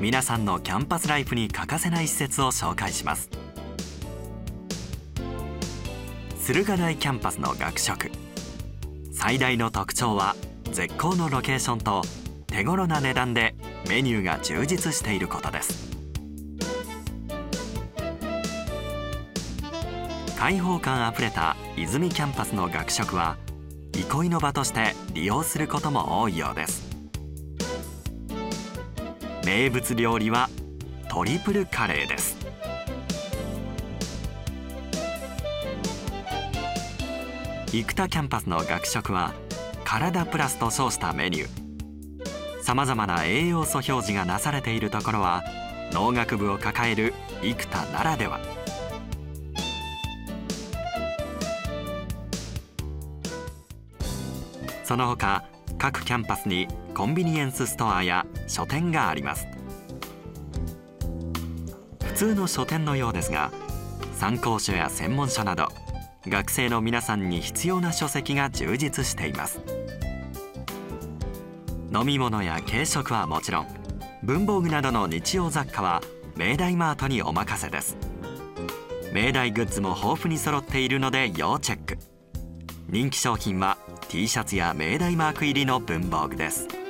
皆さんのキャンパスライフに欠かせない施設を紹介します。駿河台キャンパスの学食。最大の特徴は絶好のロケーションと手頃な値段でメニューが充実していることです。開放感あふれた和泉キャンパスの学食は憩いの場として利用することも多いようです。名物料理はトリプルカレーです。生田キャンパスの学食は体プラスと称したメニュー。さまざまな栄養素表示がなされているところは農学部を抱える生田ならでは。その他各キャンパスにコンビニエンスストアや書店があります。普通の書店のようですが参考書や専門書など学生の皆さんに必要な書籍が充実しています。飲み物や軽食はもちろん文房具などの日用雑貨は明大マートにお任せです。明大グッズも豊富に揃っているので要チェック。人気商品は T シャツや明大マーク入りの文房具です。